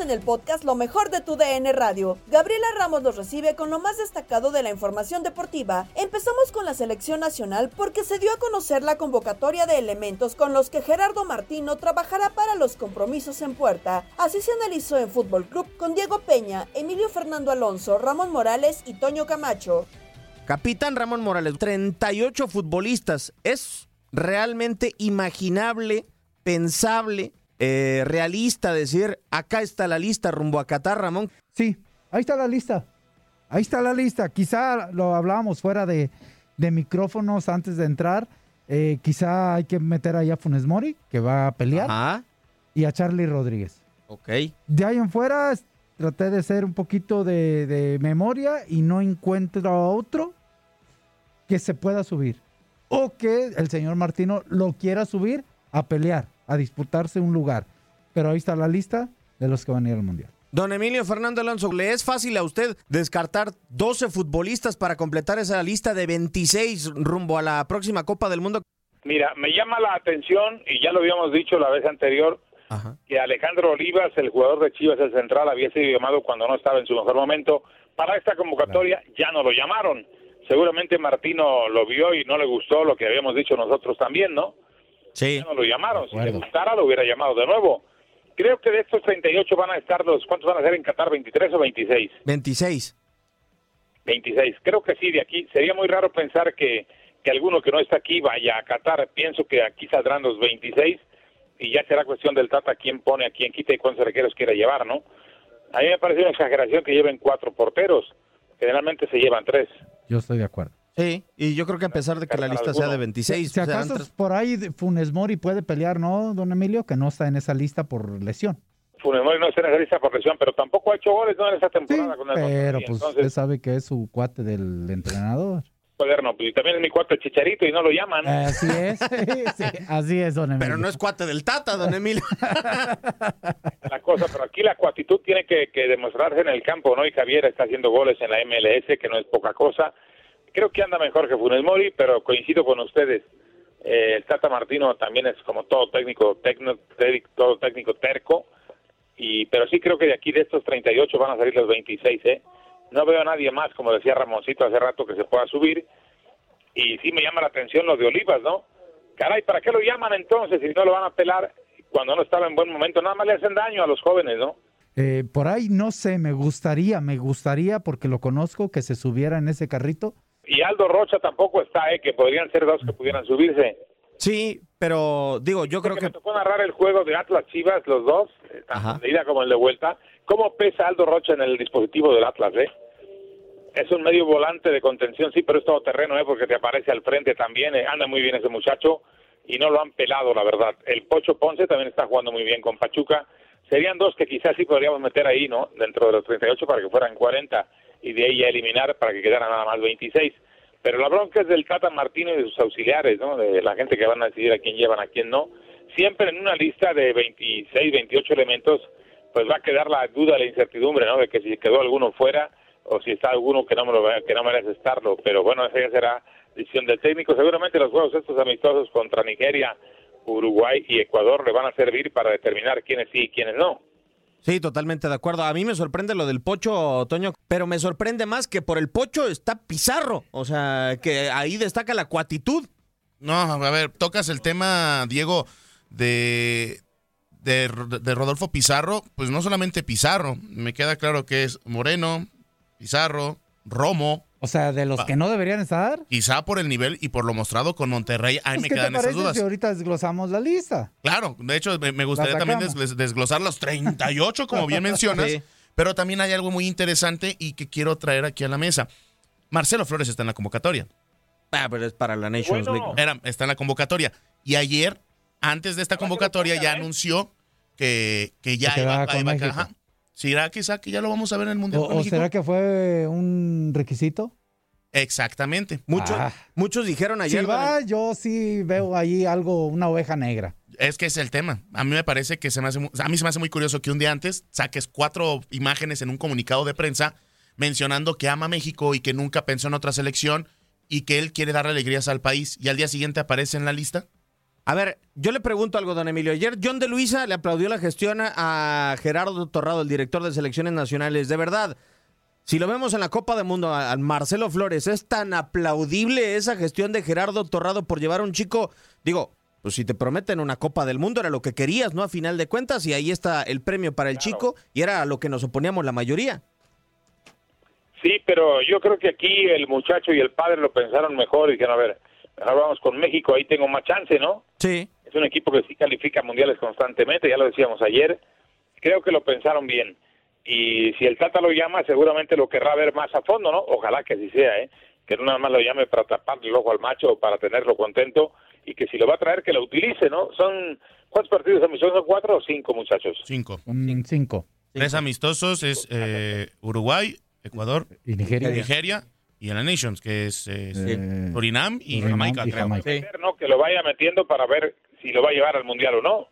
En el podcast Lo mejor de tu DN Radio. Gabriela Ramos nos recibe con lo más destacado de la información deportiva. Empezamos con la selección nacional porque se dio a conocer la convocatoria de elementos con los que Gerardo Martino trabajará para los compromisos en puerta. Así se analizó en Fútbol Club con Diego Peña, Emilio Fernando Alonso, Ramón Morales y Toño Camacho. Capitán Ramón Morales, 38 futbolistas. ¿Es realmente imaginable, pensable, eh, realista decir, acá está la lista rumbo a Qatar, Ramón? Sí, ahí está la lista. Ahí está la lista. Quizá lo hablábamos fuera de, de micrófonos antes de entrar. Eh, quizá hay que meter ahí a Funes Mori, que va a pelear, Ajá, y a Charlie Rodríguez. ok. De ahí en fuera traté de ser un poquito de, de memoria y no encuentro a otro que se pueda subir. O que el señor Martino lo quiera subir a pelear, a disputarse un lugar. Pero ahí está la lista de los que van a ir al Mundial. Don Emilio Fernando Alonso, ¿le es fácil a usted descartar 12 futbolistas para completar esa lista de 26 rumbo a la próxima Copa del Mundo? Mira, me llama la atención, y ya lo habíamos dicho la vez anterior, que Alejandro Olivas, el jugador de Chivas, el central, había sido llamado cuando no estaba en su mejor momento. Para esta convocatoria ya no lo llamaron. Seguramente Martino lo vio y no le gustó lo que habíamos dicho nosotros también, ¿no? Sí. Ya no lo llamaron. Si le gustara, lo hubiera llamado de nuevo. Creo que de estos 38 van a estar los... ¿Cuántos van a ser en Qatar? ¿23 o 26? 26. 26. Creo que sí, de aquí. Sería muy raro pensar que, que alguno que no está aquí vaya a Qatar. Pienso que aquí saldrán los 26 y ya será cuestión del Tata quién pone, a quién quita y cuántos arqueros quiere llevar, ¿no? A mí me parece una exageración que lleven cuatro porteros. Generalmente se llevan tres. Yo estoy de acuerdo. Sí, y yo creo que a pesar de que la lista sea de 26, Si serán acaso tres- por ahí de- Funes Mori puede pelear, ¿no, don Emilio? Que no está en esa lista por lesión. Funes Mori no está en esa lista por lesión, pero tampoco ha hecho goles ¿no? en esa temporada con el Pero pues Entonces, usted sabe que es su cuate del entrenador. joder, no, pues, y también es mi cuarto Chicharito y no lo llaman. Así es, sí, así es, don Emilio. Pero no es cuate del Tata, don Emilio. la cosa, pero aquí la actitud tiene que, que demostrarse en el campo, ¿no? Y Javier está haciendo goles en la MLS, que no es poca cosa. Creo que anda mejor que Funes Mori, pero coincido con ustedes. Eh, el Tata Martino también es como todo técnico, tecno- te- todo técnico terco, y pero sí creo que de aquí de estos 38 van a salir los 26, ¿eh? No veo a nadie más, como decía Ramoncito hace rato, que se pueda subir. Y sí me llama la atención lo de Olivas, ¿no? Caray, ¿para qué lo llaman entonces si no lo van a pelar cuando no estaba en buen momento? Nada más le hacen daño a los jóvenes, ¿no? Eh, por ahí no sé, me gustaría, me gustaría, porque lo conozco, que se subiera en ese carrito. Y Aldo Rocha tampoco está, ¿eh? que podrían ser dos que pudieran subirse. Sí, pero digo, yo creo que... Me tocó narrar el juego de Atlas Chivas, los dos, eh, tanto de ida como el de vuelta. ¿Cómo pesa Aldo Rocha en el dispositivo del Atlas, eh? Es un medio volante de contención, sí, pero es todo terreno, ¿eh? Porque te aparece al frente también. eh, Anda muy bien ese muchacho y no lo han pelado, la verdad. El Pocho Ponce también está jugando muy bien con Pachuca. Serían dos que quizás sí podríamos meter ahí, ¿no? Dentro de los 38 para que fueran 40 y de ahí ya eliminar para que quedaran nada más 26. Pero la bronca es del Tata Martino y de sus auxiliares, ¿no? De la gente que van a decidir a quién llevan, a quién no. Siempre en una lista de 26, 28 elementos, pues va a quedar la duda, la incertidumbre, ¿no? De que si quedó alguno fuera o si está alguno que no, me lo, que no merece estarlo. Pero bueno, esa ya será decisión del técnico. Seguramente los juegos estos amistosos contra Nigeria, Uruguay y Ecuador le van a servir para determinar quiénes sí y quiénes no. Sí, totalmente de acuerdo. A mí me sorprende lo del Pocho, Toño, pero me sorprende más que por el Pocho está Pizarro. O sea, que ahí destaca la cuatitud. No, a ver, tocas el tema, Diego, de, de, de Rodolfo Pizarro. Pues no solamente Pizarro, me queda claro que es Moreno, Pizarro, Romo. O sea, de los que no deberían estar. Quizá por el nivel y por lo mostrado con Monterrey, ahí Pues, me ¿Qué te quedan esas dudas. si ahorita desglosamos la lista? Claro, de hecho me, me gustaría también des- desglosar los 38, como bien mencionas, Sí. pero también hay algo muy interesante y que quiero traer aquí a la mesa. Marcelo Flores está en la convocatoria. Ah, pero es para la Nations Bueno. League. Era, está en la convocatoria. Y ayer, antes de esta convocatoria, ya anunció que, que ya Que iba, con iba- México. ¿Será quizá que ya lo vamos a ver en el Mundial ¿O, con o será que fue un requisito? Exactamente. Muchos, Ah. muchos dijeron ayer. Si va, yo sí veo ahí algo, una oveja negra. Es que es el tema. A mí me parece que se me hace, a mí se me hace muy curioso que un día antes saques cuatro imágenes en un comunicado de prensa mencionando que ama a México y que nunca pensó en otra selección y que él quiere darle alegrías al país y al día siguiente aparece en la lista. A ver, yo le pregunto algo, don Emilio. Ayer John de Luisa le aplaudió la gestión a Gerardo Torrado, el director de selecciones nacionales. De verdad, si lo vemos en la Copa del Mundo, al Marcelo Flores, es tan aplaudible esa gestión de Gerardo Torrado por llevar a un chico, digo, pues si te prometen una Copa del Mundo era lo que querías, ¿no? A final de cuentas, y ahí está el premio para el chico, y era a lo que nos oponíamos la mayoría. Sí, pero yo creo que aquí el muchacho y el padre lo pensaron mejor y dijeron, a ver, mejor vamos con México, ahí tengo más chance, ¿no? Sí. Es un equipo que sí califica mundiales constantemente, ya lo decíamos ayer. Creo que lo pensaron bien. Y si el Tata lo llama, seguramente lo querrá ver más a fondo, ¿no? Ojalá que así sea, ¿eh? Que no nada más lo llame para taparle el ojo al macho o para tenerlo contento y que si lo va a traer, que lo utilice, ¿no? Son, ¿cuántos partidos amistosos? ¿Son cuatro o cinco, muchachos? Cinco. Cinco. Tres amistosos es eh, Uruguay, Ecuador, Y Nigeria. Nigeria y en la Nations, que es eh, Eh, Surinam y Surinam Jamaica, y creo. Jamaica. Sí. ¿no? Que lo vaya metiendo para ver si lo va a llevar al Mundial o no.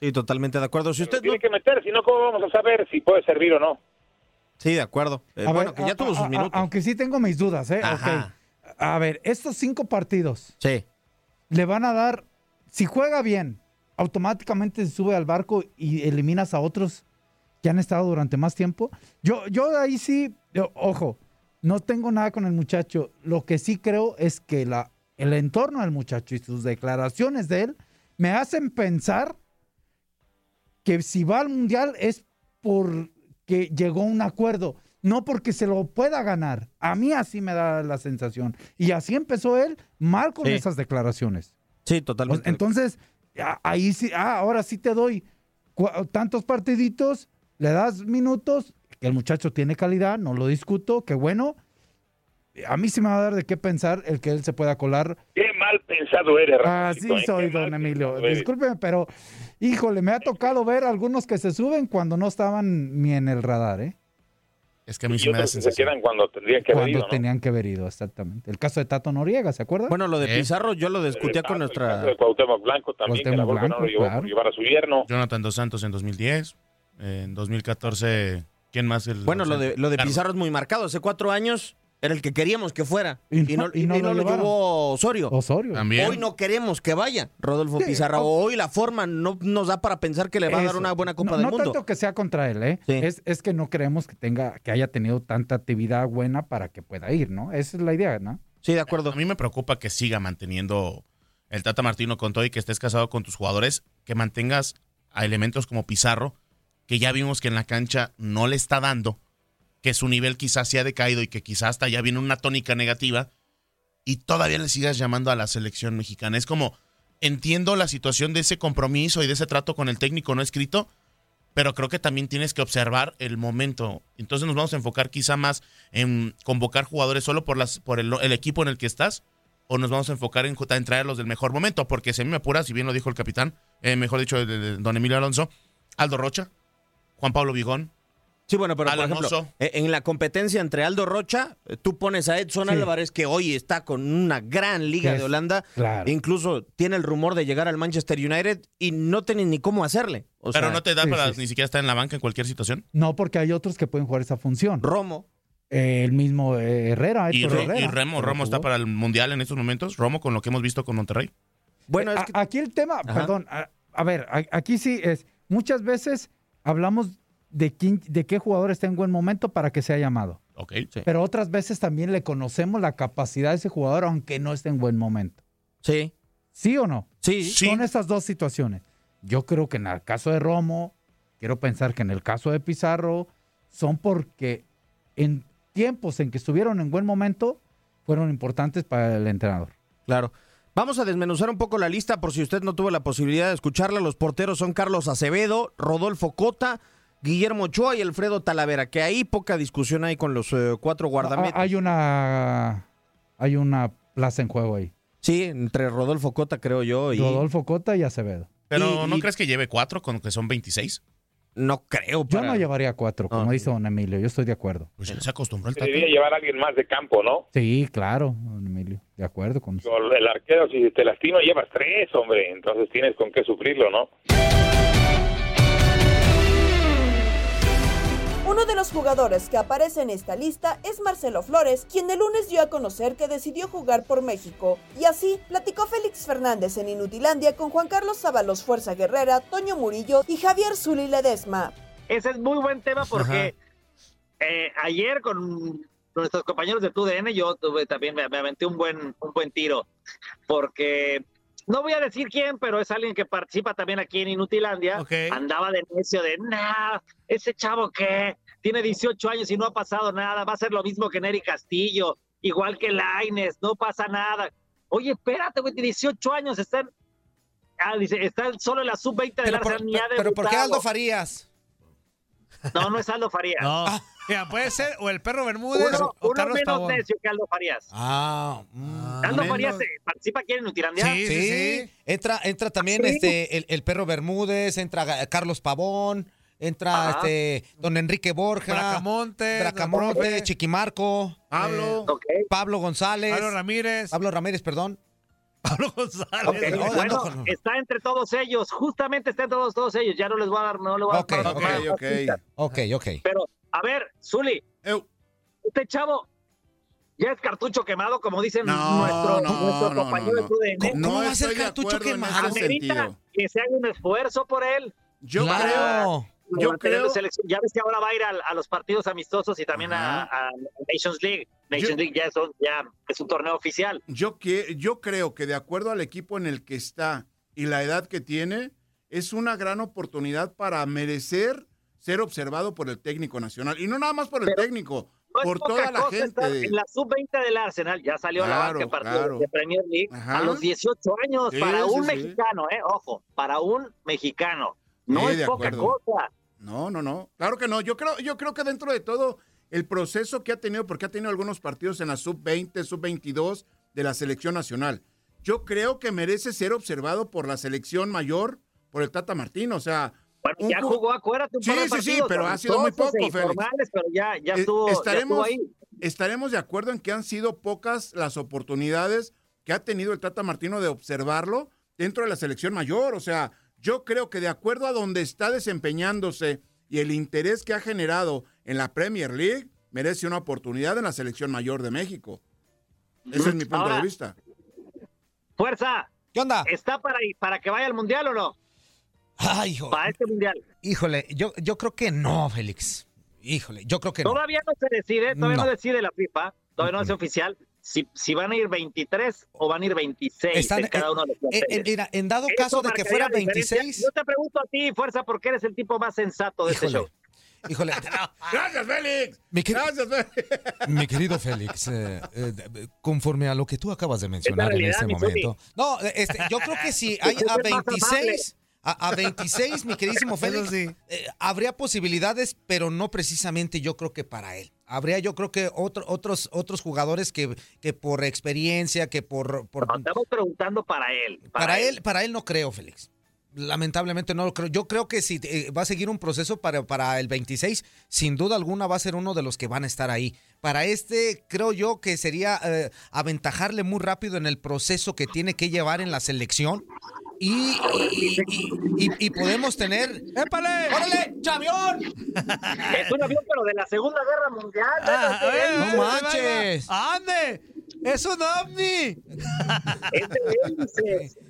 Sí, totalmente de acuerdo. Si Pero usted no... tiene que meter, si no, ¿cómo vamos a saber si puede servir o no? Sí, de acuerdo. Eh, bueno, ver, que ya a- tuvo a- sus a- minutos. Aunque sí tengo mis dudas, ¿eh? Ajá. A ver, estos cinco partidos Sí. le van a dar, si juega bien, automáticamente se sube al barco y eliminas a otros que han estado durante más tiempo. Yo, yo ahí sí, yo- ojo, no tengo nada con el muchacho. Lo que sí creo es que la, el entorno del muchacho y sus declaraciones de él me hacen pensar que si va al mundial es porque llegó a un acuerdo, no porque se lo pueda ganar. A mí así me da la sensación. Y así empezó él mal con Sí. esas declaraciones. Sí, totalmente. Entonces, ahí sí, ah, ahora sí te doy tantos partiditos, le das minutos, el muchacho tiene calidad, no lo discuto, que bueno. A mí sí me va a dar de qué pensar el que él se pueda colar. Qué mal pensado eres, Así ¿eh? soy, Qué don Emilio. Discúlpeme, pero híjole, me ha tocado ver algunos que se suben cuando no estaban ni en el radar, ¿eh? Es que a mí Y sí me da que se quedan cuando tendrían que haber Cuando ido, ¿no? tenían que haber ido, exactamente. El caso de Tato Noriega, ¿se acuerdan? Bueno, lo de ¿Eh? Pizarro yo lo discutía con El caso nuestra... de Cuauhtémoc Blanco también, que la Cuauhtémoc golpe no lo Blanco, llevó claro. por llevar a su yerno. Jonathan Dos Santos en 2010. En 2014, ¿quién más? El, Bueno, lo de, lo de Carlos. Pizarro es muy marcado. Hace cuatro años era el que queríamos que fuera. Y Y no- no, y no no lo llevó Osorio. Osorio. También. Hoy no queremos que vaya Rodolfo Sí, Pizarro. o- Hoy la forma no nos da para pensar que le va a dar una buena Copa no, del no Mundo. tanto que sea contra él, ¿eh? Sí. Es, es que no creemos que tenga, que haya tenido tanta actividad buena para que pueda ir, ¿no? Esa es la idea, ¿no? Sí, de acuerdo. A mí me preocupa que siga manteniendo el Tata Martino con todo y que estés casado con tus jugadores, que mantengas a elementos como Pizarro, que ya vimos que en la cancha no le está dando, que su nivel quizás se ha decaído y que quizás hasta ya viene una tónica negativa, y todavía le sigas llamando a la selección mexicana. Es como, entiendo la situación de ese compromiso y de ese trato con el técnico no escrito, pero creo que también tienes que observar el momento. Entonces nos vamos a enfocar quizá más en convocar jugadores solo por, las, por el, equipo en el que estás, o nos vamos a enfocar en, en traerlos del mejor momento, porque si a mí me apura, si bien lo dijo el capitán, eh, mejor dicho, don Emilio Alonso, Aldo Rocha, Juan Pablo Vigón, Sí, bueno, pero por ejemplo, eh, en la competencia entre Aldo Rocha, eh, tú pones a Edson Sí. Álvarez, que hoy está con una gran liga es- de Holanda, claro. incluso tiene el rumor de llegar al Manchester United y no tienen ni cómo hacerle. O pero sea, no te da sí, para sí, ni siquiera estar en la banca en cualquier situación. No, porque hay otros que pueden jugar esa función. Romo. Eh, el mismo eh, Herrera, Y, Herrera. y Remo, Romo está para el Mundial en estos momentos. Romo con lo que hemos visto con Monterrey. Bueno, es A- que- Aquí el tema, Ajá. perdón, a, a ver, a- aquí sí es, muchas veces hablamos de, quién, de qué jugador está en buen momento para que sea llamado. Ok. Sí. Pero otras veces también le conocemos la capacidad de ese jugador aunque no esté en buen momento. sí, ¿Sí o no? sí, Sí. Son esas dos situaciones. Yo creo que en el caso de Romo, quiero pensar que en el caso de Pizarro, son porque en tiempos en que estuvieron en buen momento, fueron importantes para el entrenador. claro. Vamos a desmenuzar un poco la lista por si usted no tuvo la posibilidad de escucharla. Los porteros son Carlos Acevedo, Rodolfo Cota, Guillermo Ochoa y Alfredo Talavera, que ahí poca discusión hay con los eh, cuatro guardametas. Ah, Hay una, hay una plaza en juego ahí. Sí, entre Rodolfo Cota, creo yo, y Rodolfo Cota y Acevedo. Pero Y- ¿no y- crees que lleve cuatro con que son 26? No creo. Yo para- no llevaría cuatro, como No. dice don Emilio. Yo estoy de acuerdo. Pues ya se acostumbró el Tata. Debería llevar a alguien más de campo, ¿no? Sí, claro, don Emilio. De acuerdo con usted. El arquero, si te lastima, llevas tres, hombre. Entonces tienes con qué sufrirlo, ¿no? Uno de los jugadores que aparece en esta lista es Marcelo Flores, quien el lunes dio a conocer que decidió jugar por México. Y así platicó Félix Fernández en Inutilandia con Juan Carlos Sábalos Fuerza Guerrera, Toño Murillo y Javier Zuli Ledesma. Ese es muy buen tema porque eh, ayer con nuestros compañeros de TUDN yo tuve también me, me aventé un buen un buen tiro porque no voy a decir quién, pero es alguien que participa también aquí en Inutilandia. Andaba de necio de, nah, ese chavo que tiene 18 años y no ha pasado nada, va a ser lo mismo que Neri Castillo, igual que Laines, no pasa nada. Oye, espérate, güey, tiene 18 años, están, ah, dice, están solo en la sub-20 de Pero la por, ha pero ¿por qué. Aldo Farías? No, no es Aldo Farías. No. Mira, puede ser o el perro Bermúdez Uno, o uno Carlos menos Pavón. necio que Aldo Farías. Ah, mm, Aldo menos- Farías eh, participa aquí en Nutilandia. Sí, sí, sí. Entra, entra también Sí. este el, el perro Bermúdez, entra Ga- Carlos Pavón, entra Ajá. este don Enrique Borja, Bracamonte, Bracamonte, Chiquimarco, Pablo. Ok. Pablo González, Pablo Ramírez. Pablo Ramírez, perdón. Pablo González. Ok, no, no, bueno, no, no. está entre todos ellos, justamente está entre todos, todos ellos. Ya no les voy a dar, no le voy a Ok, dar ok, más ok. Ok, ok. Pero, a ver, Zuli, Eu. este chavo ya es cartucho quemado, como dicen No, nuestro, no, nuestro no, compañero no, de TUDN. ¿Cómo va a ser cartucho quemado? Amerita sentido. que se haga un esfuerzo por él. Yo Claro. creo, yo creo, selección. Ya ves que ahora va a ir a, a los partidos amistosos y también a, Nations League. Nations Yo- League ya, son, ya es un torneo oficial. yo, que, yo creo que de acuerdo al equipo en el que está y la edad que tiene, es una gran oportunidad para merecer ser observado por el técnico nacional. Y no nada más por el Pero técnico, No es por toda la gente. En la sub-20 del Arsenal ya salió a la banca partido claro. de Premier League Ajá. a los 18 años Sí, para sí, un sí. mexicano, eh, ojo, para un mexicano. No es poca cosa. No, no, no. Claro que no. Yo creo, yo creo que dentro de todo el proceso que ha tenido, porque ha tenido algunos partidos en la sub-20, sub-22 de la selección nacional, yo creo que merece ser observado por la selección mayor, por el Tata Martino. O sea, Bueno, un ya ju- jugó, acuérdate, un Sí, par de sí, sí, pero ha sido muy amistosos e poco, Félix. pero ya, ya, Eh, estuvo, ya estaremos, estuvo ahí. estaremos de acuerdo en que han sido pocas las oportunidades que ha tenido el Tata Martino de observarlo dentro de la selección mayor. O sea, yo creo que de acuerdo a donde está desempeñándose y el interés que ha generado en la Premier League, merece una oportunidad en la selección mayor de México. Ese es mi punto Ahora- de vista. Fuerza, ¿Qué onda? ¿está para, para que vaya al Mundial o no? Ay, hijo. Para este Mundial. Híjole, yo, yo creo que no, Félix. Híjole, yo creo que no. Todavía no se decide, todavía no, No. decide la FIFA, todavía no es oficial. Si, si van a ir 23 o van a ir 26 Están- de cada uno de los eh, eh, planteles. mira, en dado Eso caso de que fuera la diferencia. 26. Yo te pregunto a ti, Fuerza, porque eres el tipo más sensato de este Híjole, show. híjole. Gracias, Félix. Mi, quer- Gracias, Félix. mi querido Félix, eh, eh, conforme a lo que tú acabas de mencionar en realidad, este momento. No, eh, este, yo creo que si hay a 26, a, a 26, mi queridísimo Félix, eh, habría posibilidades, pero no precisamente yo creo que para él. Habría yo creo que otro- otros, otros jugadores que, que por experiencia, que por... por Estamos preguntando para él. para él, para él no creo, Félix. Lamentablemente no lo creo. Yo creo que si eh, va a seguir un proceso para, para el 26, sin duda alguna va a ser uno de los que van a estar ahí. Para este, creo yo que sería eh, aventajarle muy rápido en el proceso que tiene que llevar en la selección. Y, y, y- y- y podemos tener. ¡Épale! ¡Órale! ¡Chavión! Es un avión, pero de la Segunda Guerra Mundial. Ah, ¿no? eh, No eh, manches. ¡Ande! ¡Es un ovni!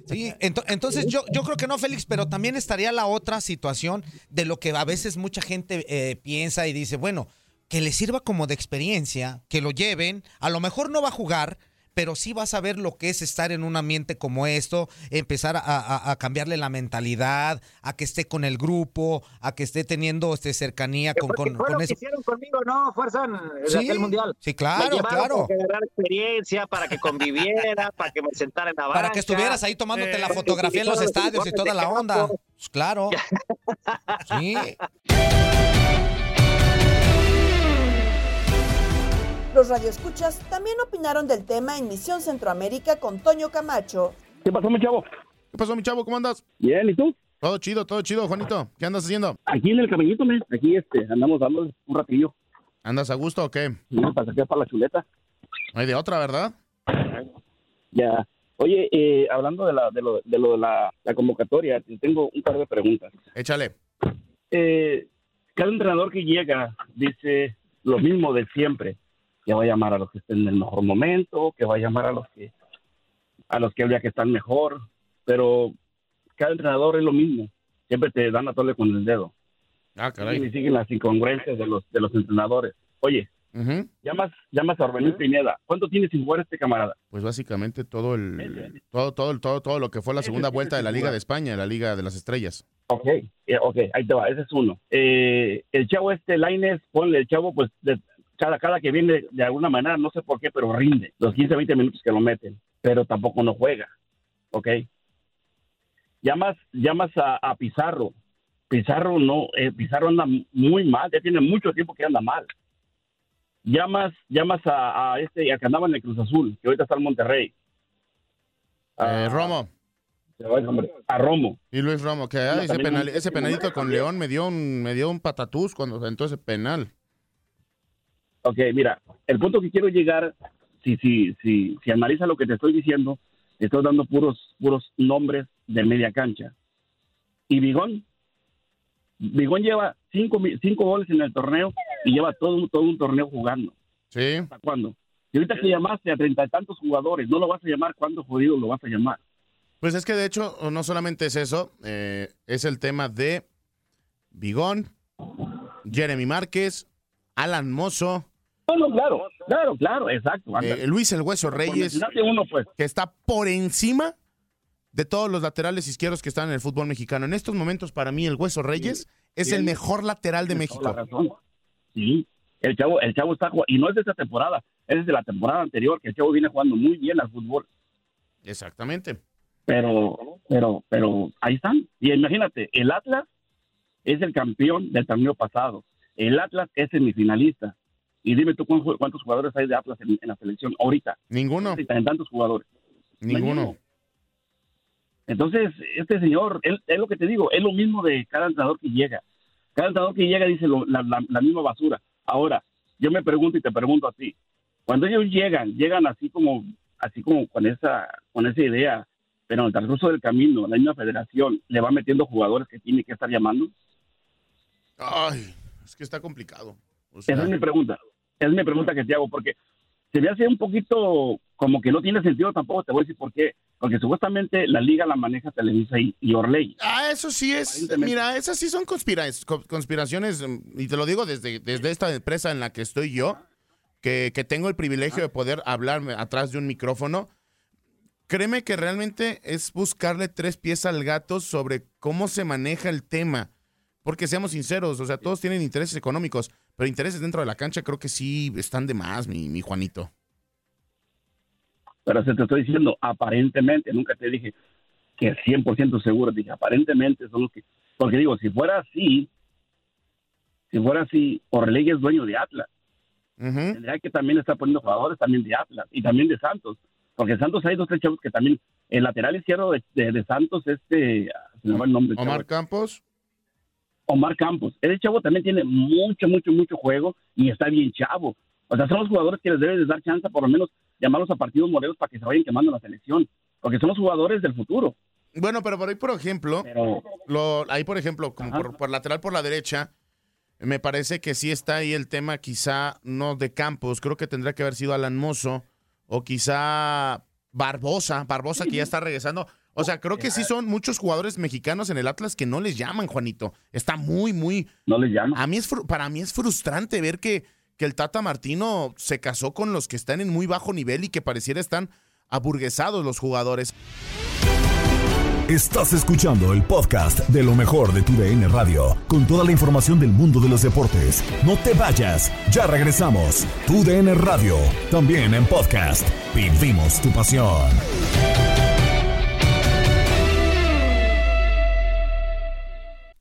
Sí, ento- entonces yo, yo creo que no, Félix, pero también estaría la otra situación de lo que a veces mucha gente eh, piensa y dice, bueno, que le sirva como de experiencia, que lo lleven, a lo mejor no va a jugar, pero sí va a saber lo que es estar en un ambiente como esto, empezar a, a- a cambiarle la mentalidad, a que esté con el grupo, a que esté teniendo este, cercanía con, con, Fue con lo que eso. hicieron conmigo, ¿no? Fuerza en Sí, aquel mundial. sí, claro, Me claro. Para que agarrara experiencia, para que conviviera, para que me sentara en la banca. Para que estuvieras ahí tomándote la Eh, fotografía en los estadios y toda la onda. Pues claro. Sí. Los radioescuchas también opinaron del tema en Misión Centroamérica con Toño Camacho. ¿Qué pasó, mi chavo? ¿Qué pasó, mi chavo? ¿Cómo andas? Bien, ¿y tú? Todo chido, todo chido, Juanito. ¿Qué andas haciendo? Aquí en el camellito, men. Aquí este, andamos dando un ratillo. ¿Andas a gusto o qué? No, para sacar para la chuleta. No hay de otra, ¿verdad? Ya. Oye, eh, hablando de, la, de, lo, de lo de la, la convocatoria, te tengo un par de preguntas. Échale. Eh, cada entrenador que llega dice lo mismo de siempre, que va a llamar a los que estén en el mejor momento, que va a llamar a los que a los que habría que están mejor, pero cada entrenador es lo mismo, siempre te dan a tole con el dedo. Ah, Y siguen las incongruencias de los de los entrenadores. Oye, llamas llamas a Orbelín Pineda, ¿cuánto tiene sin jugar este camarada? Pues básicamente todo el todo todo el- todo todo lo que fue la segunda vuelta de la Liga de España, la Liga de las Estrellas. Ok, eh, ok, ahí te va, ese es uno. Eh, el chavo este, Laines, ponle el chavo, pues de- cada, cada que viene de alguna manera, no sé por qué, pero rinde. Los 15, 20 minutos que lo meten, pero tampoco no juega. Ok. Llamas, llamas a, a Pizarro. Pizarro no, eh, Pizarro anda muy mal, ya tiene mucho tiempo que anda mal. Llamas, llamas a, a este, al que andaba en el Cruz Azul, que ahorita está en Monterrey. Ah, Eh, Romo. El nombre. A Romo. Y Luis Romo, que ese, penal, no- ese penalito con León me dio un me dio un patatús cuando sentó ese penal. Ok, mira, el punto que quiero llegar, si, si, si, si analiza lo que te estoy diciendo, te estoy dando puros, puros nombres de media cancha. Y Bigón, Bigón lleva cinco, cinco goles en el torneo y lleva todo, un- todo un torneo jugando. Sí. ¿Hasta cuándo? Y ahorita que llamaste a treinta y tantos jugadores, no lo vas a llamar cuando jodido lo vas a llamar. Pues es que de hecho no solamente es eso, eh, es el tema de Bigón, Jeremy Márquez, Alan Mozo, No, no, claro, claro, claro, exacto. eh, Luis el Hueso Reyes, uno, pues. que está por encima de todos los laterales izquierdos que están en el fútbol mexicano. En estos momentos, para mí, el Hueso Reyes es sí. el mejor lateral de México. toda la razón. Sí, el chavo, el chavo está jugando, y no es de esta temporada, es de la temporada anterior, que el chavo viene jugando muy bien al fútbol. Exactamente. Pero, pero, pero ahí están. Y imagínate, el Atlas es el campeón del torneo pasado. El Atlas es semifinalista. Y dime tú cuántos jugadores hay de Atlas en, en la selección ahorita. Ninguno. En tantos jugadores. Ninguno. Entonces, este señor, él- es lo que te digo, es lo mismo de cada entrenador que llega. Cada entrenador que llega dice lo- la, la- la misma basura. Ahora, yo me pregunto y te pregunto a ti, cuando ellos llegan, llegan así como, así como con esa, con esa idea, pero en el transcurso del camino, la misma federación le va metiendo jugadores que tiene que estar llamando. Ay, es que está complicado. O sea, Esa es mi pregunta. Esa es mi pregunta que te hago, porque se me hace un poquito como que no tiene sentido tampoco, te voy a decir por qué. Porque supuestamente la liga la maneja Televisa y, y Orley. Ah, eso sí es. Mira, esas sí son conspira- co- conspiraciones, mm, y te lo digo desde, desde esta empresa en la que estoy yo. que, que tengo el privilegio de poder hablar atrás de un micrófono, créeme que realmente es buscarle tres pies al gato sobre cómo se maneja el tema. Porque seamos sinceros, o sea, todos tienen intereses económicos, pero intereses dentro de la cancha creo que sí están de más, mi, mi Juanito. Pero se te estoy diciendo, aparentemente, nunca te dije que 100% seguro, dije, aparentemente son los que... Porque digo, si fuera así, si fuera así, Orlegui es dueño de Atlas. Tendría que también estar poniendo jugadores también de Atlas y también de Santos. Porque Santos hay dos tres chavos que también, el lateral izquierdo de, de- de Santos, este, se me va el nombre. Omar chavo. Campos. Omar Campos. Ese chavo también tiene mucho, mucho, mucho juego y está bien chavo. O sea, son los jugadores que les debes de dar chance, por lo menos llamarlos a partidos morelos para que se vayan quemando la selección. Porque son los jugadores del futuro. Bueno, pero por ahí, por ejemplo, lo, ahí, por ejemplo, como por, por lateral por la derecha, me parece que sí está ahí el tema, quizá no de Campos, creo que tendría que haber sido Alan Mozo, o quizá Barbosa, Barbosa que ya está regresando. O sea, creo que sí son muchos jugadores mexicanos en el Atlas que no les llaman, Juanito. Está muy, muy. No les llaman. A mí es, para mí es frustrante ver que, que el Tata Martino se casó con los que están en muy bajo nivel y que pareciera están aburguesados los jugadores. Estás escuchando el podcast de lo mejor de tu DN Radio, con toda la información del mundo de los deportes. No te vayas, ya regresamos. Tu DN Radio, también en podcast. Vivimos tu pasión.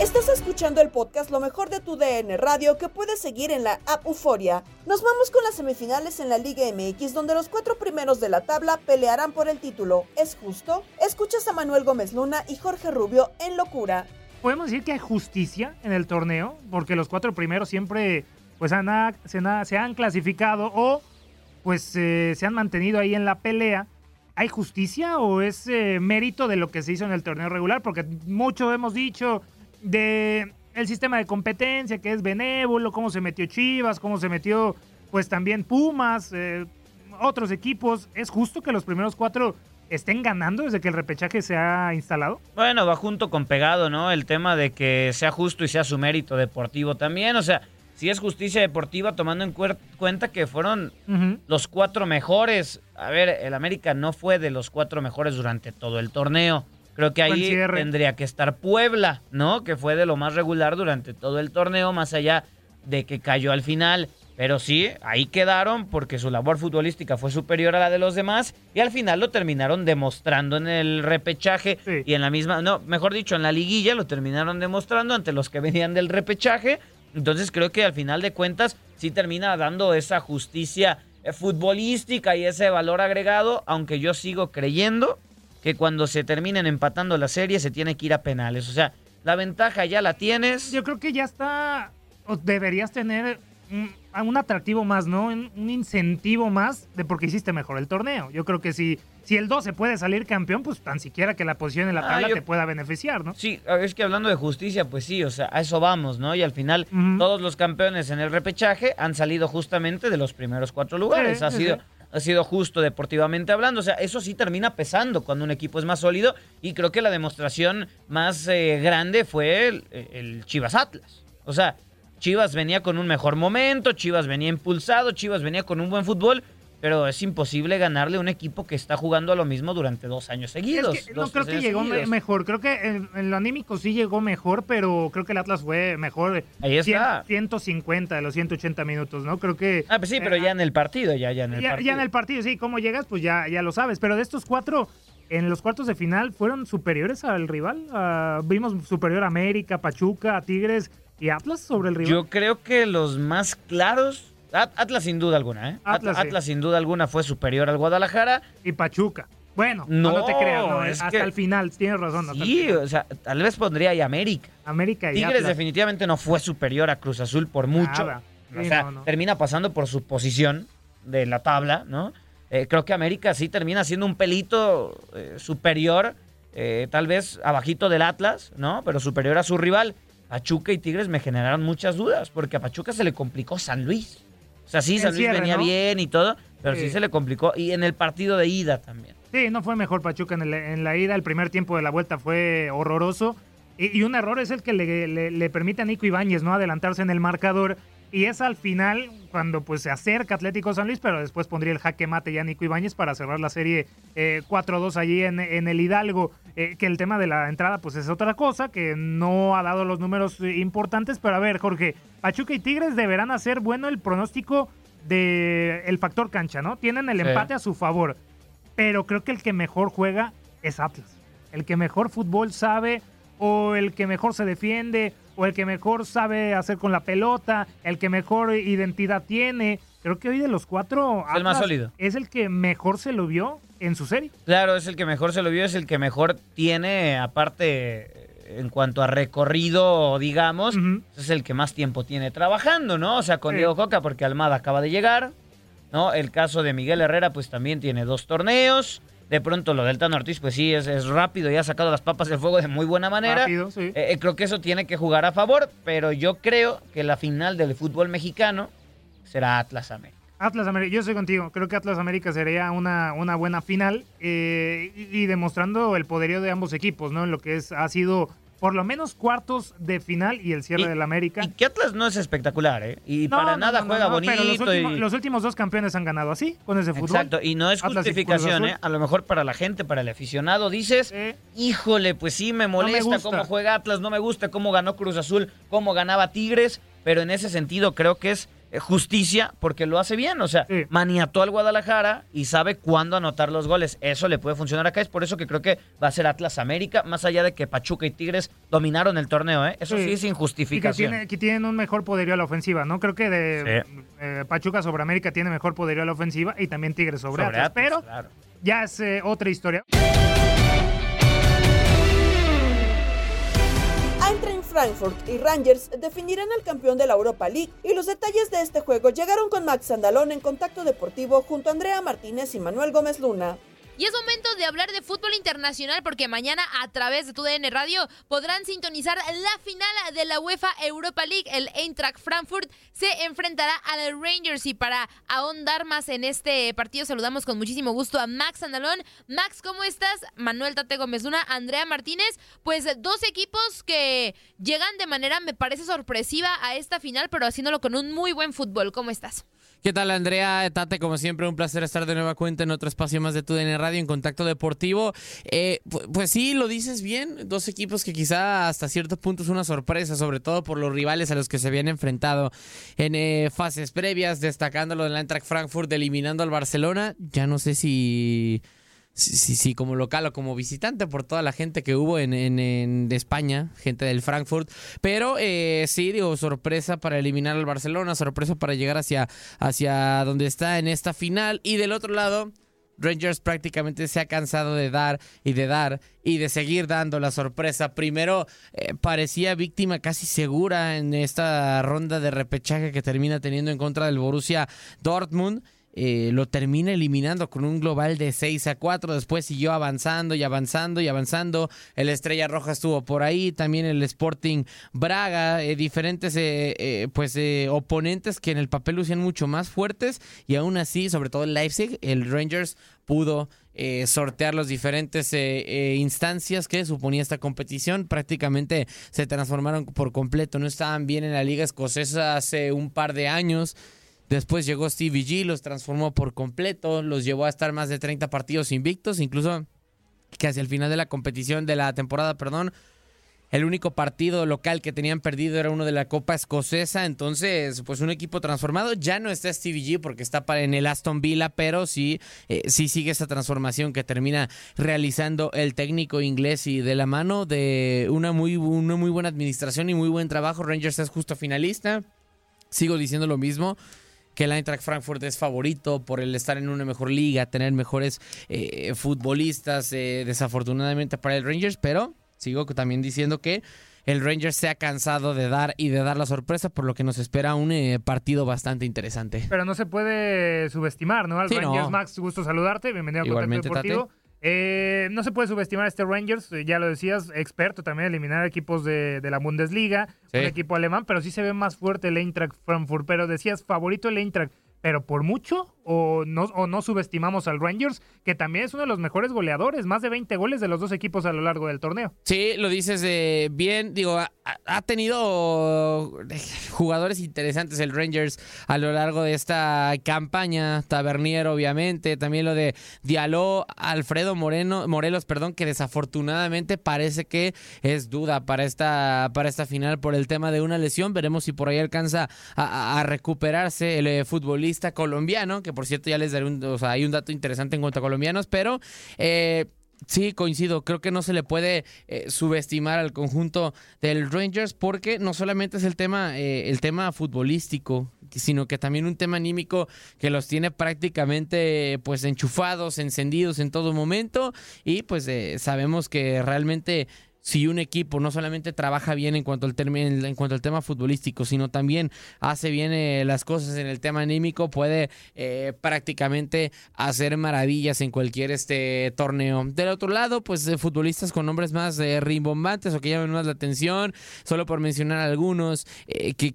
Estás escuchando el podcast Lo mejor de tu DN Radio que puedes seguir en la app Euforia. Nos vamos con las semifinales en la Liga MX donde los cuatro primeros de la tabla pelearán por el título. ¿Es justo? Escuchas a Manuel Gómez Luna y Jorge Rubio en Locura. Podemos decir que hay justicia en el torneo, porque los cuatro primeros siempre pues han, ha- se, han- se han clasificado o pues eh, se han mantenido ahí en la pelea. ¿Hay justicia o es eh, mérito de lo que se hizo en el torneo regular? Porque mucho hemos dicho de el sistema de competencia que es benévolo, cómo se metió Chivas, cómo se metió pues también Pumas, eh, otros equipos. ¿Es justo que los primeros cuatro estén ganando desde que el repechaje se ha instalado? Bueno, va junto con pegado, ¿no? El tema de que sea justo y sea su mérito deportivo también. O sea, si es justicia deportiva tomando en cuenta que fueron los cuatro mejores. A ver, el América no fue de los cuatro mejores durante todo el torneo. Creo que ahí tendría que estar Puebla, ¿no? Que fue de lo más regular durante todo el torneo, más allá de que cayó al final. Pero sí, ahí quedaron porque su labor futbolística fue superior a la de los demás y al final lo terminaron demostrando en el repechaje y en la misma, no, mejor dicho, en la liguilla lo terminaron demostrando ante los que venían del repechaje. Entonces creo que al final de cuentas sí termina dando esa justicia eh, futbolística y ese valor agregado, aunque yo sigo creyendo que cuando se terminen empatando la serie se tiene que ir a penales. O sea, la ventaja ya la tienes. Yo creo que ya está, o deberías tener un, un atractivo más, ¿no? Un, incentivo más de porque hiciste mejor el torneo. Yo creo que si, si el 12 puede salir campeón, pues tan siquiera que la posición en la Ah, tabla yo- te pueda beneficiar, ¿no? Sí, es que hablando de justicia, pues sí, o sea, a eso vamos, ¿no? Y al final todos los campeones en el repechaje han salido justamente de los primeros cuatro lugares. Sí, ha sido sí. ha sido justo deportivamente hablando, o sea, eso sí termina pesando cuando un equipo es más sólido y creo que la demostración más eh, grande fue el, el Chivas Atlas. O sea, Chivas venía con un mejor momento, Chivas venía impulsado, Chivas venía con un buen fútbol, pero es imposible ganarle a un equipo que está jugando a lo mismo durante dos años seguidos. Es que dos, no creo que llegó seguidos. mejor. Creo que en, en lo anímico sí llegó mejor, pero creo que el Atlas fue mejor. Ahí está. 150 de los 180 minutos, ¿no? Creo que. Ah, pues sí, pero eh, ya en el partido, ya, ya en el ya, partido. ya en el partido, sí, cómo llegas, pues ya, ya lo sabes. Pero de estos cuatro, en los cuartos de final, ¿fueron superiores al rival? Ah, vimos superior a América, Pachuca, Tigres y Atlas sobre el rival. Yo creo que los más claros. At- Atlas sin duda alguna, ¿eh? Atlas, Atlas, sí. Atlas sin duda alguna fue superior al Guadalajara. Y Pachuca. Bueno, no, no, te creas, no, es hasta que- el final, tienes razón. Sí, o sea, tal vez pondría ahí América. América y Tigres Atlas. definitivamente no fue superior a Cruz Azul por mucho. Nada. O Sí, sea, no, no. termina pasando por su posición de la tabla, ¿no? Eh, creo que América sí termina siendo un pelito eh, superior, eh, tal vez abajito del Atlas, ¿no? Pero superior a su rival. Pachuca y Tigres me generaron muchas dudas, porque a Pachuca se le complicó San Luis. O sea, sí, San Luis cierre, venía ¿no? bien y todo, pero sí. Sí. se le complicó. Y en el partido de ida también. Sí, no fue mejor Pachuca en, el- en la ida. El primer tiempo de la vuelta fue horroroso. Y, y un error es el que le, le- le permite a Nico Ibáñez no adelantarse en el marcador. Y es al final cuando pues se acerca Atlético San Luis, pero después pondría el jaque mate ya Nico Ibáñez para cerrar la serie eh, 4-2 allí en, en el Hidalgo. Eh, que el tema de la entrada pues es otra cosa, que no ha dado los números eh, importantes. Pero a ver, Jorge, Pachuca y Tigres deberán hacer bueno el pronóstico del el factor cancha, ¿no? Tienen el Sí. empate a su favor pero creo que el que mejor juega es Atlas. El que mejor fútbol sabe, o el que mejor se defiende, o el que mejor sabe hacer con la pelota, el que mejor identidad tiene. Creo que hoy de los cuatro, Es el más sólido. es el que mejor se lo vio en su serie. Claro, es el que mejor se lo vio, es el que mejor tiene, aparte, en cuanto a recorrido, digamos, es el que más tiempo tiene trabajando, ¿no? O sea, con Sí. Diego Coca, porque Almada acaba de llegar, ¿no? El caso de Miguel Herrera, pues también tiene dos torneos. De pronto lo del Tano Ortiz, pues sí, es, es rápido y ha sacado las papas del fuego de muy buena manera. Rápido, sí. Eh, eh, creo que eso tiene que jugar a favor, pero yo creo que la final del fútbol mexicano será Atlas América. Atlas América, yo estoy contigo. Creo que Atlas América sería una, una buena final eh, y, y demostrando el poderío de ambos equipos, ¿no? En lo que es, ha sido por lo menos cuartos de final y el cierre del América. Y que Atlas no es espectacular, ¿eh? Y No, para no, nada no, juega bonito. Pero los últimos, y- los últimos dos campeones han ganado así, con ese fútbol. Exacto, y no es Atlas justificación. ¿eh? A lo mejor para la gente, para el aficionado, dices, híjole, pues sí me molesta cómo juega Atlas, no me gusta cómo ganó Cruz Azul, cómo ganaba Tigres, pero en ese sentido creo que es justicia porque lo hace bien, o sea, maniató al Guadalajara y sabe cuándo anotar los goles. Eso le puede funcionar acá, es por eso que creo que va a ser Atlas América, más allá de que Pachuca y Tigres dominaron el torneo, ¿eh? Eso sí, es sin Y que, tiene, que tienen un mejor poderío a la ofensiva, ¿no? Creo que de Sí. eh, Pachuca sobre América tiene mejor poderío a la ofensiva y también Tigres sobre, Sobre Atlas. Atlas, Pero claro. ya es eh, otra historia. Frankfurt y Rangers definirán al campeón de la Europa League y los detalles de este juego llegaron con Max Andalón en Contacto Deportivo junto a Andrea Martínez y Manuel Gómez Luna. Y es momento de hablar de fútbol internacional porque mañana a través de tu DN Radio podrán sintonizar la final de la UEFA Europa League. El Eintracht Frankfurt se enfrentará al Rangers y para ahondar más en este partido saludamos con muchísimo gusto a Max Andalón. Max, ¿cómo estás? Manuel Tate Gómez Luna, Andrea Martínez. Pues dos equipos que llegan de manera, me parece sorpresiva a esta final, pero haciéndolo con un muy buen fútbol. ¿Cómo estás? ¿Qué tal, Andrea? Tate, como siempre, un placer estar de nueva cuenta en otro espacio más de TUDN Radio en Contacto Deportivo. Eh, pu- pues sí, lo dices bien. Dos equipos que quizá hasta cierto punto es una sorpresa, sobre todo por los rivales a los que se habían enfrentado en eh, fases previas, destacándolo del Eintracht Frankfurt, eliminando al Barcelona. Ya no sé si... Sí, sí, como local o como visitante por toda la gente que hubo en, en- en España, gente del Frankfurt. Pero eh, sí, digo, sorpresa para eliminar al Barcelona, sorpresa para llegar hacia, hacia donde está en esta final. Y del otro lado, Rangers prácticamente se ha cansado de dar y de dar y de seguir dando la sorpresa. Primero eh, parecía víctima casi segura en esta ronda de repechaje que termina teniendo en contra del Borussia Dortmund. Eh, lo termina eliminando con un global de 6 a 4. Después siguió avanzando y avanzando y avanzando. El Estrella Roja estuvo por ahí. También el Sporting Braga. eh, diferentes eh, eh, pues eh, oponentes que en el papel lucían mucho más fuertes. Y aún así, sobre todo el Leipzig, el Rangers pudo eh, sortear las diferentes instancias que suponía esta competición. Prácticamente se transformaron por completo. No estaban bien en la liga escocesa hace un par de años. Después llegó Stevie G, los transformó por completo, los llevó a estar más de 30 partidos invictos, incluso que hacia el final de la competición, de la temporada, perdón, el único partido local que tenían perdido era uno de la Copa Escocesa, entonces pues un equipo transformado, ya no está Stevie G porque está en el Aston Villa, pero sí, eh, sí sigue esa transformación que termina realizando el técnico inglés y de la mano de una muy, una muy buena administración y muy buen trabajo, Rangers es justo finalista, sigo diciendo lo mismo, que el Eintracht Frankfurt es favorito por el estar en una mejor liga, tener mejores eh, futbolistas, eh, desafortunadamente para el Rangers, pero sigo también diciendo que el Rangers se ha cansado de dar y de dar la sorpresa, por lo que nos espera un eh, partido bastante interesante. Pero no se puede subestimar, ¿no? Al Sí, Rangers, no. Max, gusto saludarte. Bienvenido a Igualmente, Contacto Deportivo. Eh, no se puede subestimar a este Rangers, eh, ya lo decías, experto también en eliminar equipos de, de la Bundesliga, Sí. un equipo alemán, pero sí se ve más fuerte el Eintracht Frankfurt. Pero decías, favorito el Eintracht, pero por mucho, o no, o no subestimamos al Rangers, que también es uno de los mejores goleadores, más de 20 goles de los dos equipos a lo largo del torneo. Sí, lo dices eh, bien. Digo, ha, tenido eh, jugadores interesantes el Rangers a lo largo de esta campaña. Tavernier, obviamente. También lo de Diallo, Alfredo Moreno, Morelos, perdón, que desafortunadamente parece que es duda para esta, para esta final por el tema de una lesión. Veremos si por ahí alcanza a recuperarse el eh, futbolista colombiano, que por cierto ya les daré un, hay un dato interesante en cuanto a colombianos, pero eh, Sí, coincido. Creo que no se le puede eh, subestimar al conjunto del Rangers porque no solamente es el tema, eh, el tema futbolístico, sino que también un tema anímico que los tiene prácticamente pues enchufados, encendidos en todo momento y pues sabemos que realmente si un equipo no solamente trabaja bien en cuanto al en cuanto al tema futbolístico, sino también hace bien eh, las cosas en el tema anímico, puede eh, prácticamente hacer maravillas en cualquier este torneo. Del otro lado, pues futbolistas con nombres más eh, rimbombantes o que llamen más la atención, solo por mencionar algunos,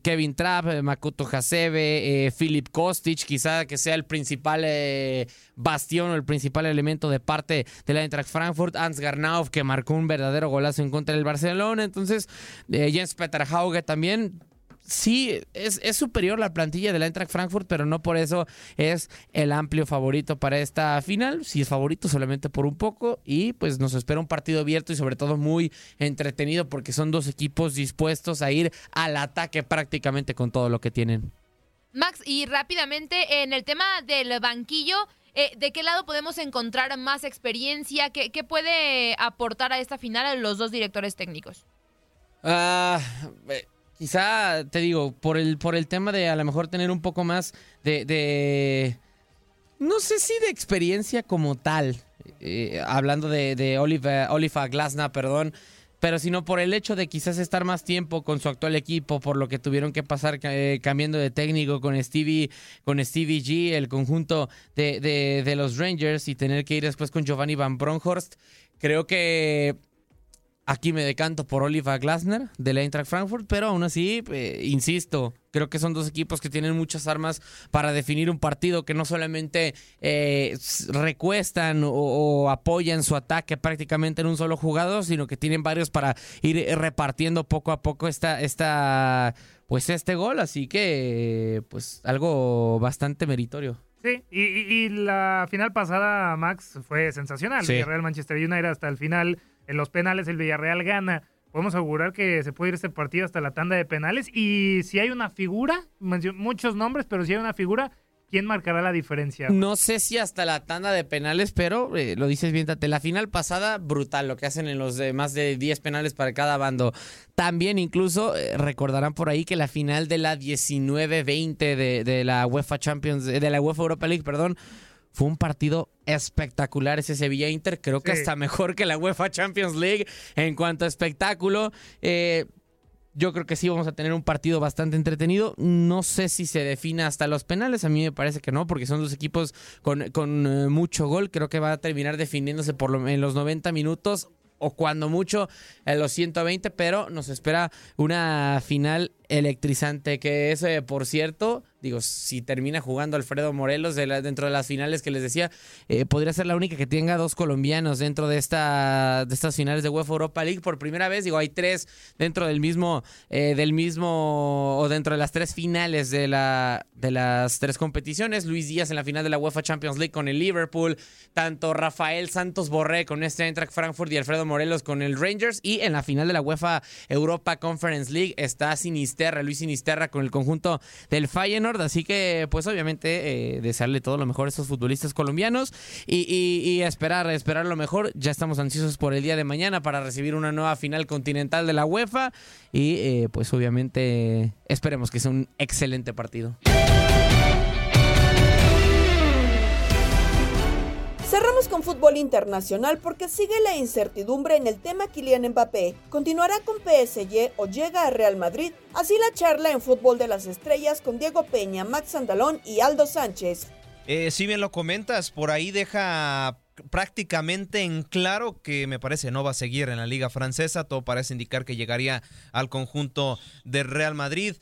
Kevin Trapp, Makoto Hasebe, Philip Kostic, quizá que sea el principal bastión o el principal elemento de parte de la Eintracht Frankfurt, Hans Garnauf, que marcó un verdadero golazo en contra del Barcelona, entonces eh, Jens Peter Hauge también sí, es, es superior la plantilla de la Eintracht Frankfurt, pero no por eso es el amplio favorito para esta final. Sí es favorito solamente por un poco y pues nos espera un partido abierto y sobre todo muy entretenido porque son dos equipos dispuestos a ir al ataque prácticamente con todo lo que tienen. Max, y rápidamente en el tema del banquillo, eh, ¿de qué lado podemos encontrar más experiencia? ¿Qué, puede aportar a esta final a los dos directores técnicos? Ah, eh, quizá te digo, por el, por el tema de a lo mejor tener un poco más de. de- no sé si de experiencia como tal. eh, hablando de, de Oliver, Oliver Glasner, perdón. Pero sino por el hecho de quizás estar más tiempo con su actual equipo, por lo que tuvieron que pasar eh, cambiando de técnico con Stevie, con Stevie G, el conjunto de, de- de los Rangers, y tener que ir después con Giovanni Van Bronckhorst. Creo que Aquí me decanto por Oliver Glasner de la Eintracht Frankfurt, pero aún así, eh, insisto, creo que son dos equipos que tienen muchas armas para definir un partido que no solamente eh, recuestan o, o apoyan su ataque prácticamente en un solo jugador, sino que tienen varios para ir eh, repartiendo poco a poco esta, esta, pues este gol, así que pues algo bastante meritorio. Sí, y, la final pasada, Max, fue sensacional. Sí. Villarreal Manchester United hasta el final, en los penales el Villarreal gana. Podemos asegurar que se puede ir este partido hasta la tanda de penales. Y si hay una figura, muchos nombres, pero si hay una figura, ¿quién marcará la diferencia? No sé si hasta la tanda de penales, pero eh, lo dices bien, Tate. La final pasada, brutal, lo que hacen en los de más de 10 penales para cada bando. También incluso eh, recordarán por ahí que la final de la 19-20 de, de la UEFA Champions, de la UEFA Europa League, perdón, fue un partido espectacular ese Sevilla Inter, creo que hasta mejor que la UEFA Champions League en cuanto a espectáculo. Eh, yo creo que sí vamos a tener un partido bastante entretenido. No sé si se defina hasta los penales. A mí me parece que no, porque son dos equipos con, con, eh, mucho gol. Creo que va a terminar definiéndose por lo- en los 90 minutos o cuando mucho en los 120, pero nos espera una final electrizante que es, eh, por cierto, digo, si termina jugando Alfredo Morelos dentro de las finales que les decía, eh, podría ser la única que tenga dos colombianos dentro de, esta, de estas finales de UEFA Europa League por primera vez. Digo, hay tres dentro del mismo, eh, del mismo, o dentro de las tres finales de, la, de las tres competiciones. Luis Díaz en la final de la UEFA Champions League con el Liverpool, tanto Rafael Santos Borré con este Eintracht Frankfurt y Alfredo Morelos con el Rangers. Y en la final de la UEFA Europa Conference League está Sinisterra, Luis Sinisterra con el conjunto del Feyenoord. Así que, pues obviamente, eh, desearle todo lo mejor a estos futbolistas colombianos y, esperar, esperar lo mejor. Ya estamos ansiosos por el día de mañana para recibir una nueva final continental de la UEFA. Y eh, pues obviamente esperemos que sea un excelente partido. Fútbol internacional porque sigue la incertidumbre en el tema Kylian Mbappé. ¿Continuará con PSG o llega a Real Madrid? Así la charla en fútbol de las estrellas con Diego Peña, Max Andalón y Aldo Sánchez. Eh, si bien lo comentas, por ahí deja prácticamente en claro que me parece no va a seguir en la liga francesa, todo parece indicar que llegaría al conjunto de Real Madrid.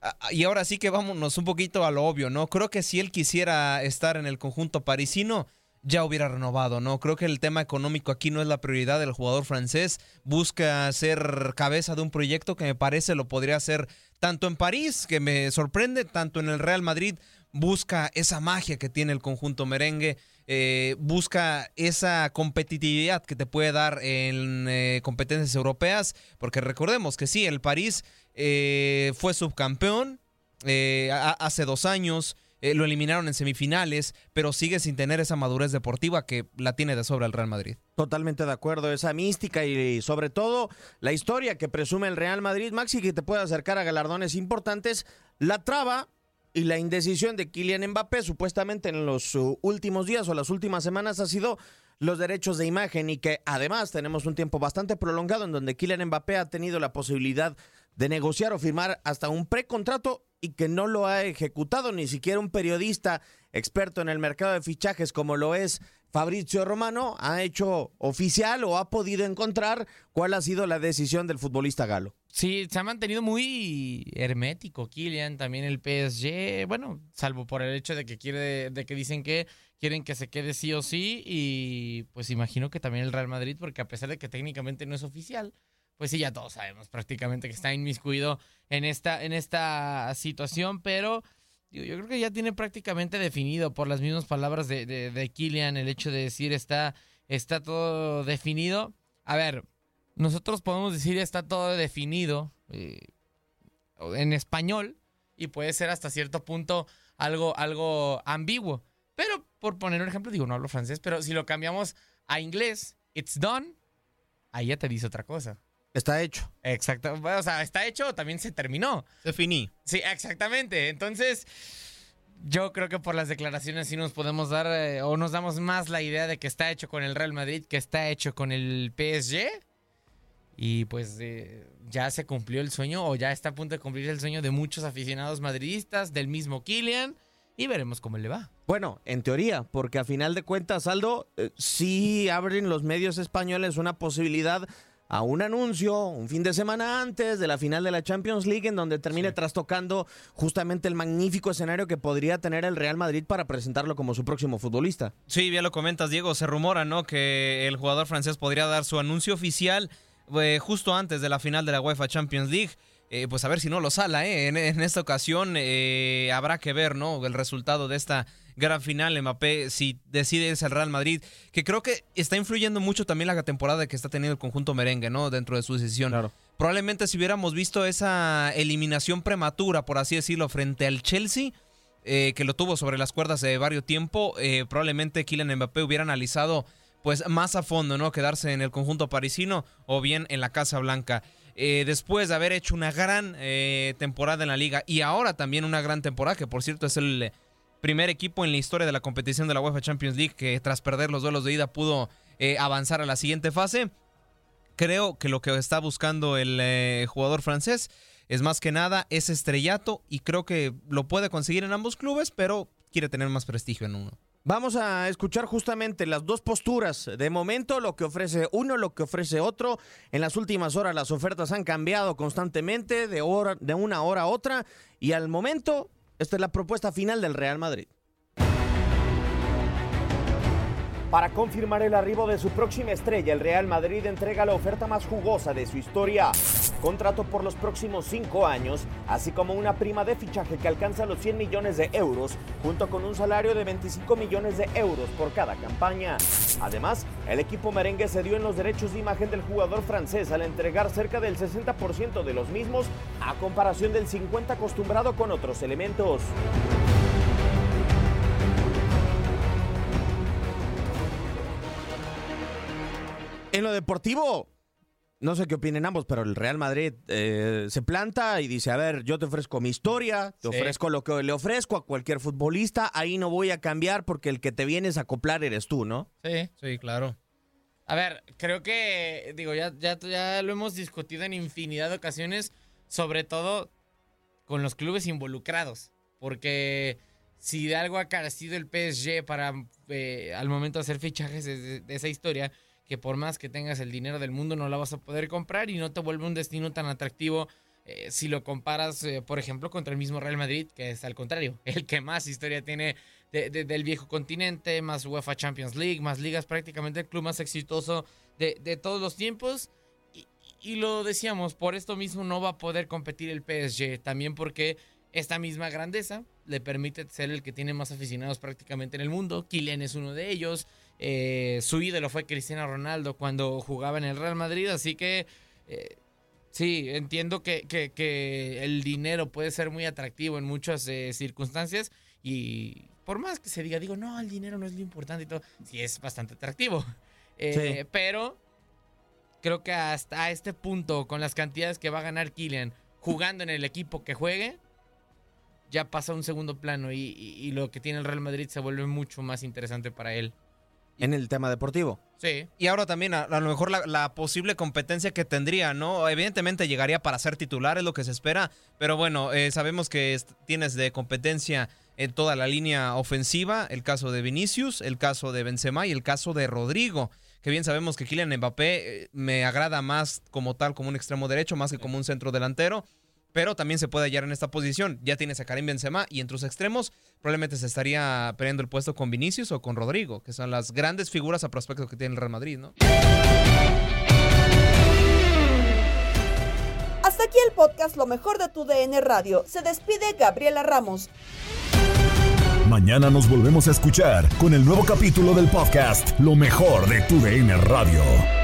Ah, Y ahora sí que vámonos un poquito a lo obvio, ¿no? Creo que si él quisiera estar en el conjunto parisino, ya hubiera renovado, ¿no? Creo que el tema económico aquí no es la prioridad del jugador francés. Busca ser cabeza de un proyecto que me parece lo podría hacer tanto en París, que me sorprende, tanto en el Real Madrid. Busca esa magia que tiene el conjunto merengue. eh, busca esa competitividad que te puede dar en eh, competencias europeas, porque recordemos que sí, el París eh, fue subcampeón eh, hace dos años, eh, lo eliminaron en semifinales, pero sigue sin tener esa madurez deportiva que la tiene de sobra el Real Madrid. Totalmente de acuerdo, esa mística y sobre todo la historia que presume el Real Madrid, Maxi, que te puede acercar a galardones importantes, la traba y la indecisión de Kylian Mbappé supuestamente en los uh, últimos días o las últimas semanas ha sido los derechos de imagen y que además tenemos un tiempo bastante prolongado en donde Kylian Mbappé ha tenido la posibilidad de negociar o firmar hasta un precontrato y que no lo ha ejecutado ni siquiera un periodista experto en el mercado de fichajes como lo es Fabrizio Romano ha hecho oficial o ha podido encontrar cuál ha sido la decisión del futbolista galo. Sí, se ha mantenido muy hermético Kylian, también el PSG, bueno, salvo por el hecho de que quiere, de que dicen que quieren que se quede sí o sí, y pues imagino que también el Real Madrid, porque a pesar de que técnicamente no es oficial, pues sí, ya todos sabemos prácticamente que está inmiscuido en esta, en esta situación, pero yo creo que ya tiene prácticamente definido por las mismas palabras de, de, de Kylian el hecho de decir está, está todo definido. A ver, nosotros podemos decir está todo definido eh, en español y puede ser hasta cierto punto algo, algo ambiguo. Pero por poner un ejemplo, digo, no hablo francés, pero si lo cambiamos a inglés, it's done, ahí ya te dice otra cosa. Está hecho. Exacto. Bueno, o sea, está hecho, también se terminó. Se finí. Sí, exactamente. Entonces, yo creo que por las declaraciones sí nos podemos dar eh, o nos damos más la idea de que está hecho con el Real Madrid, que está hecho con el PSG. Y pues eh, ya se cumplió el sueño o ya está a punto de cumplir el sueño de muchos aficionados madridistas, del mismo Kylian. Y veremos cómo le va. Bueno, en teoría, porque a final de cuentas, Aldo, eh, sí abren los medios españoles una posibilidad a un anuncio un fin de semana antes de la final de la Champions League en donde termine trastocando justamente el magnífico escenario que podría tener el Real Madrid para presentarlo como su próximo futbolista. Sí, bien lo comentas, Diego. Se rumora, ¿no? Que el jugador francés podría dar su anuncio oficial eh, justo antes de la final de la UEFA Champions League. Eh, pues a ver si no lo sala, ¿eh? En, en esta ocasión eh, habrá que ver, ¿no? El resultado de esta gran final. Mbappé, si decide irse al Real Madrid, que creo que está influyendo mucho también la temporada que está teniendo el conjunto merengue, ¿no? Dentro de su decisión. Probablemente si hubiéramos visto esa eliminación prematura, por así decirlo, frente al Chelsea, eh, que lo tuvo sobre las cuerdas de varios tiempo, eh, probablemente Kylian Mbappé hubiera analizado pues más a fondo, ¿no? Quedarse en el conjunto parisino o bien en la Casa Blanca. Eh, después de haber hecho una gran eh, temporada en la liga y ahora también una gran temporada, que por cierto es el primer equipo en la historia de la competición de la UEFA Champions League que tras perder los duelos de ida pudo eh, avanzar a la siguiente fase. Creo que lo que está buscando el eh, jugador francés es más que nada ese estrellato y creo que lo puede conseguir en ambos clubes, pero quiere tener más prestigio en uno. Vamos a escuchar justamente las dos posturas. De momento, lo que ofrece uno, lo que ofrece otro. En las últimas horas las ofertas han cambiado constantemente de, hora, de una hora a otra. Y al momento, esta es la propuesta final del Real Madrid. Para confirmar el arribo de su próxima estrella, el Real Madrid entrega la oferta más jugosa de su historia. Contrato por los próximos cinco años, así como una prima de fichaje que alcanza los 100 millones de euros, junto con un salario de 25 millones de euros por cada campaña. Además, el equipo merengue cedió en los derechos de imagen del jugador francés al entregar cerca del 60% de los mismos, a comparación del 50% acostumbrado con otros elementos. En lo deportivo, no sé qué opinen ambos, pero el Real Madrid eh, se planta y dice, a ver, yo te ofrezco mi historia, te Sí. ofrezco lo que le ofrezco a cualquier futbolista, ahí no voy a cambiar porque el que te vienes a acoplar eres tú, ¿no? Sí. Sí, claro. A ver, creo que, digo, ya, ya, ya lo hemos discutido en infinidad de ocasiones, sobre todo con los clubes involucrados, porque si de algo ha carecido el PSG para, eh, al momento de hacer fichajes de, de esa historia, que por más que tengas el dinero del mundo no la vas a poder comprar y no te vuelve un destino tan atractivo eh, si lo comparas, eh, por ejemplo, contra el mismo Real Madrid, que es al contrario, el que más historia tiene de- de- del viejo continente, más UEFA Champions League, más ligas, prácticamente el club más exitoso de, de todos los tiempos. Y, y lo decíamos, por esto mismo no va a poder competir el PSG, también porque esta misma grandeza le permite ser el que tiene más aficionados prácticamente en el mundo. Kylian es uno de ellos. Eh, su ídolo fue Cristiano Ronaldo cuando jugaba en el Real Madrid, así que... eh, Sí, entiendo que, que- que el dinero puede ser muy atractivo en muchas eh, circunstancias y por más que se diga, digo, no, el dinero no es lo importante y todo, sí es bastante atractivo. Sí. Pero creo que hasta este punto, con las cantidades que va a ganar Kylian jugando en el equipo que juegue, ya pasa a un segundo plano y, y- y lo que tiene el Real Madrid se vuelve mucho más interesante para él. En el tema deportivo. Sí. Y ahora también, a, lo mejor, la, posible competencia que tendría, ¿no? Evidentemente llegaría para ser titular, es lo que se espera. Pero bueno, eh, sabemos que tienes de competencia en toda la línea ofensiva. El caso de Vinicius, el caso de Benzema y el caso de Rodrigo. Que bien sabemos que Kylian Mbappé eh, me agrada más como tal, como un extremo derecho, más que como un centro delantero. Pero también se puede hallar en esta posición. Ya tienes a Karim Benzema y entre los extremos probablemente se estaría peleando el puesto con Vinicius o con Rodrigo, que son las grandes figuras a prospectos que tiene el Real Madrid, ¿no? Hasta aquí el podcast Lo mejor de tu DN Radio. Se despide Gabriela Ramos. Mañana nos volvemos a escuchar con el nuevo capítulo del podcast Lo mejor de tu DN Radio.